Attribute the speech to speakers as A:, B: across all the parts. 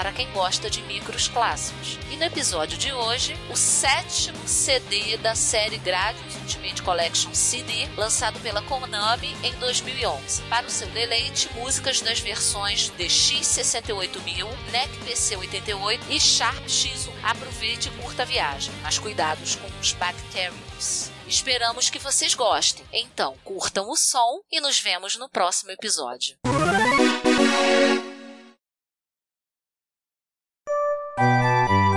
A: para quem gosta de micros clássicos. E no episódio de hoje, o sétimo CD da série Gradius Ultimate Collection CD, lançado pela Konami em 2011. Para o seu deleite, músicas das versões DX68000, NEC PC88 e Sharp X1. Aproveite e curta a viagem, mas cuidados com os bactérios. Esperamos que vocês gostem. Então, curtam o som e nos vemos no próximo episódio. Música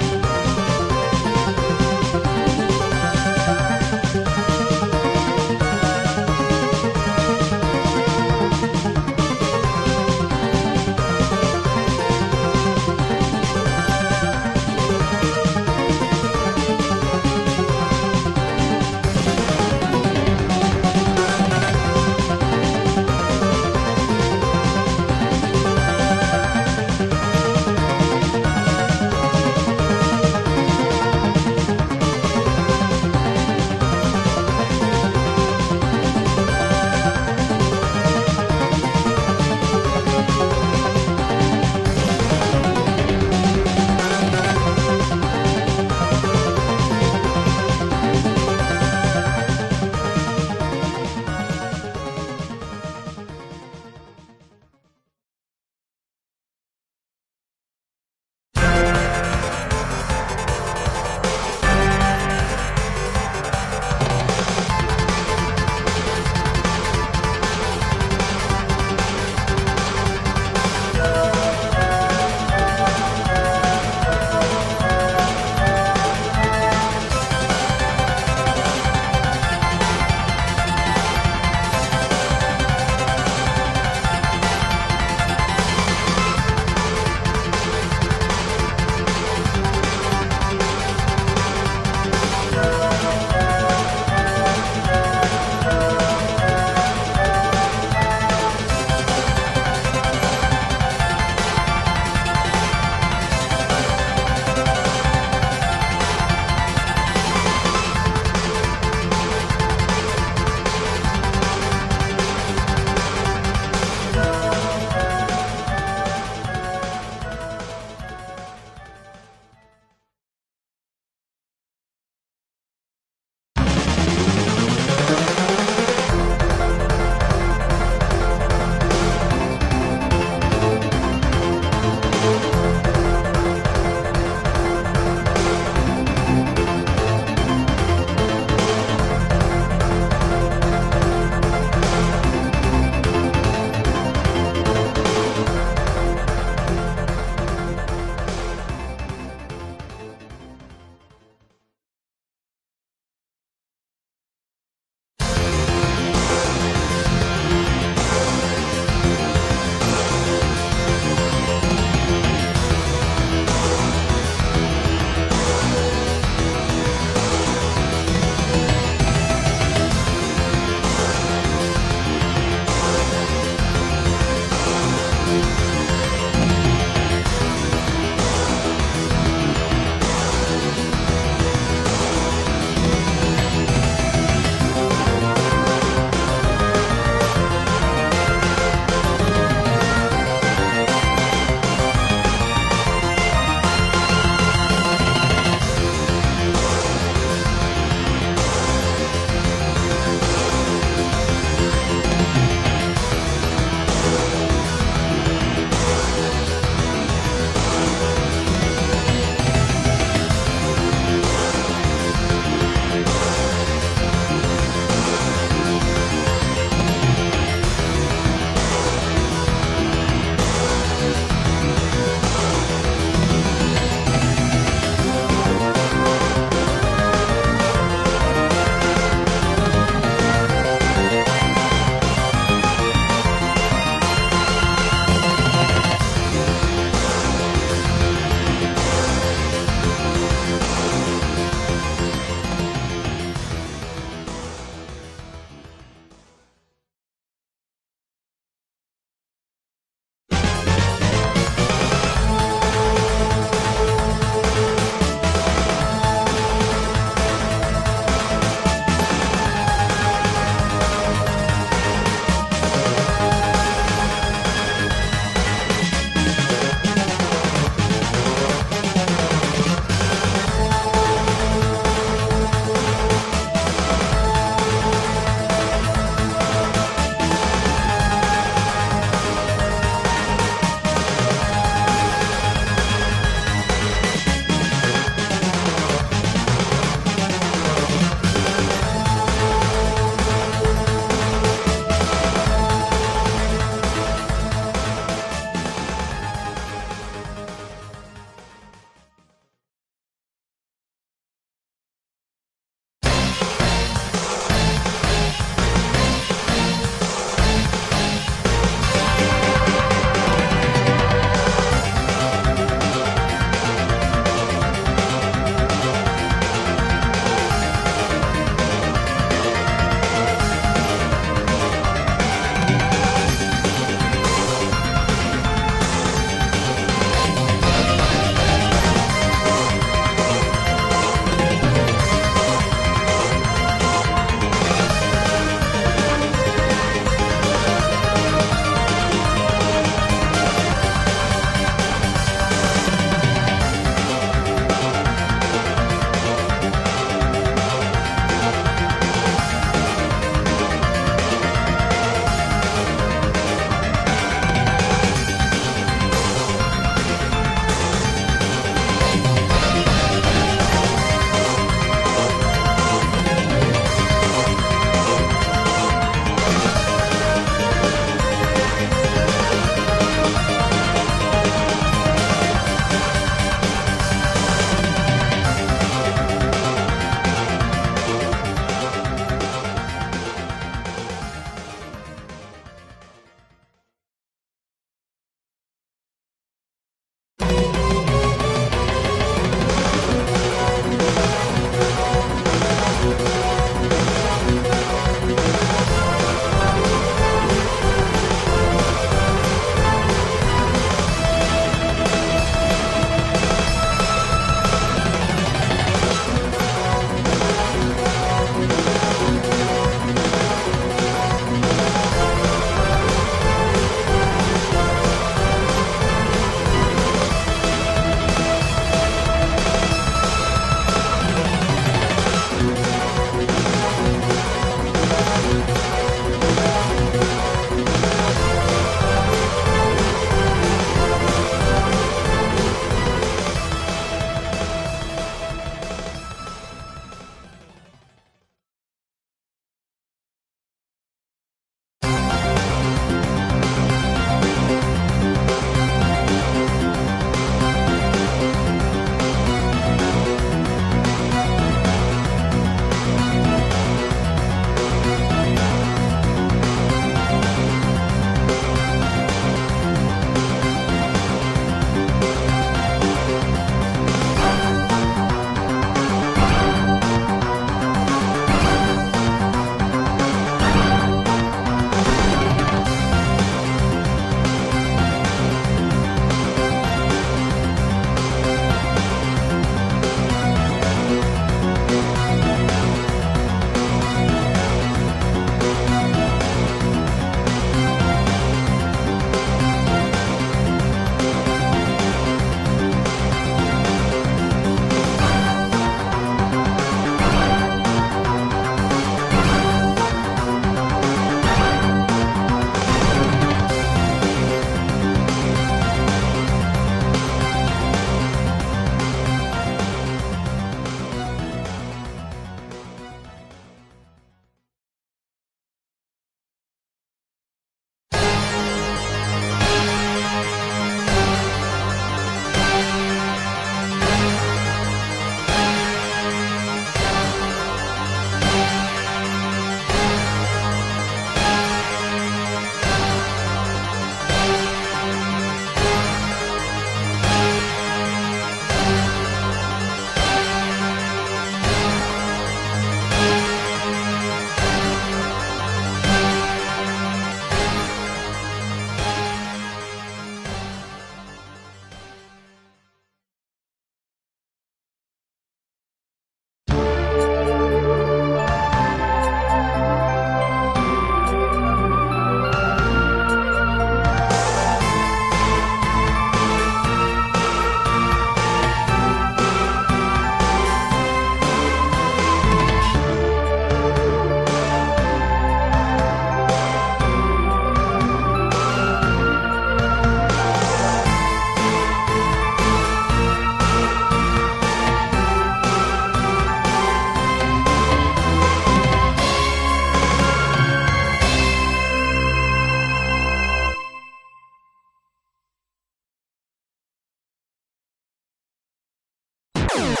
A: Thank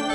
A: you.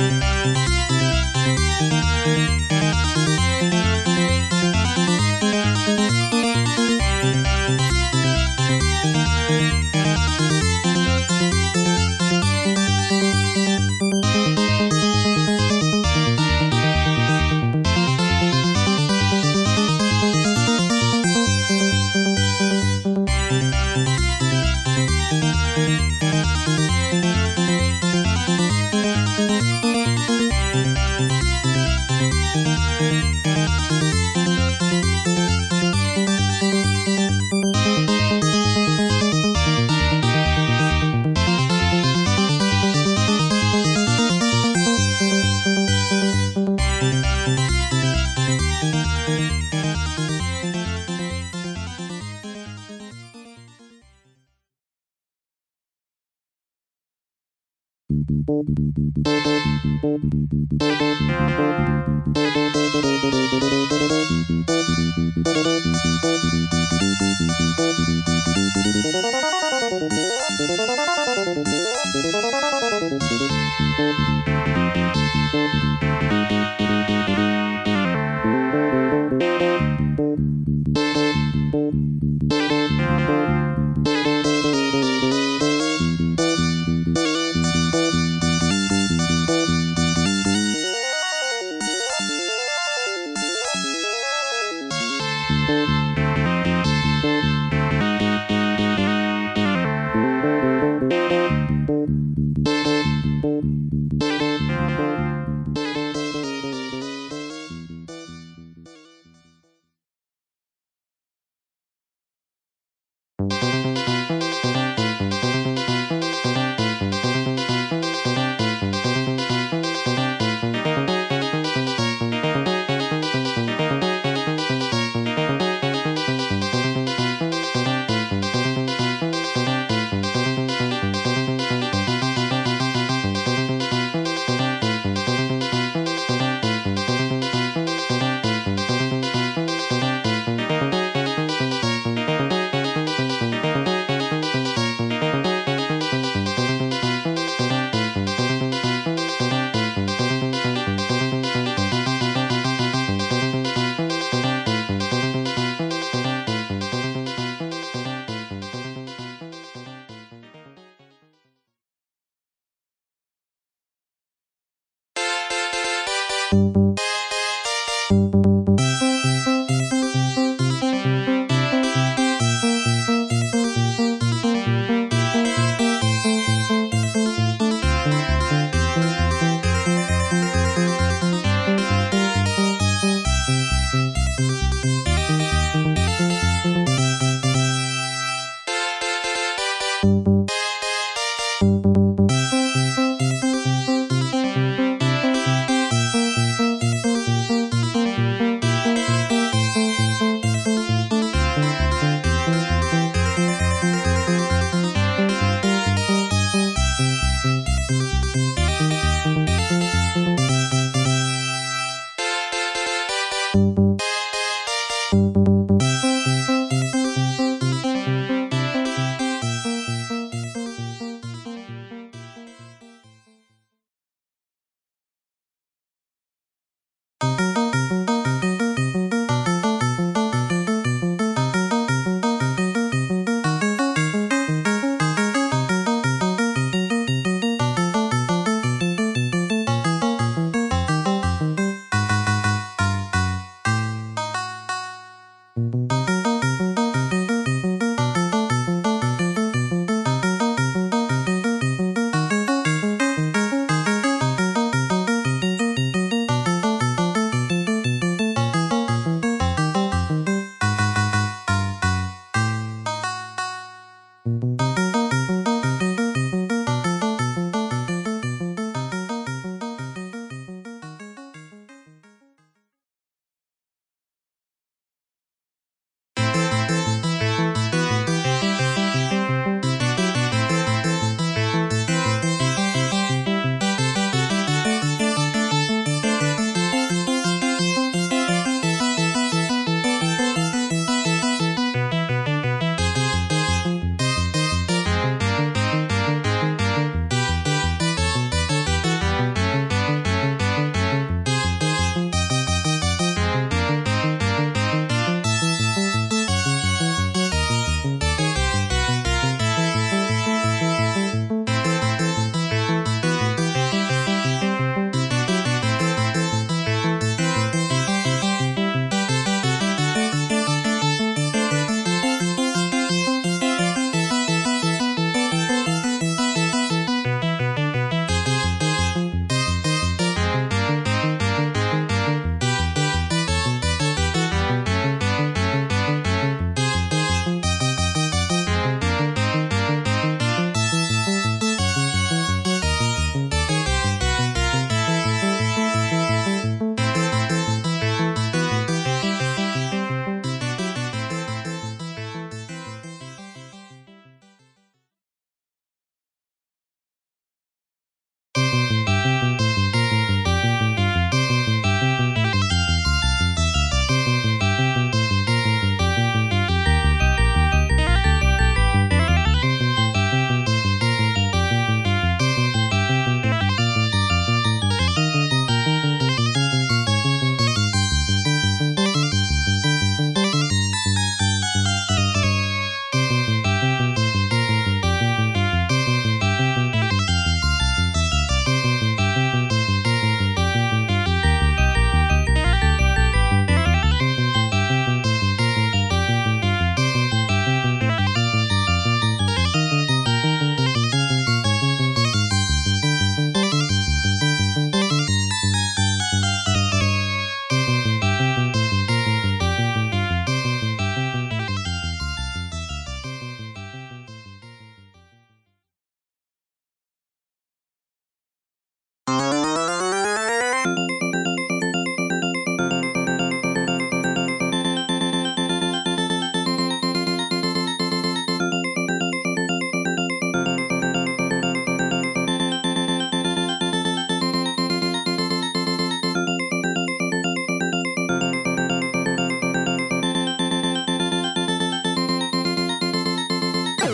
A: Música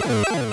A: Uh-oh.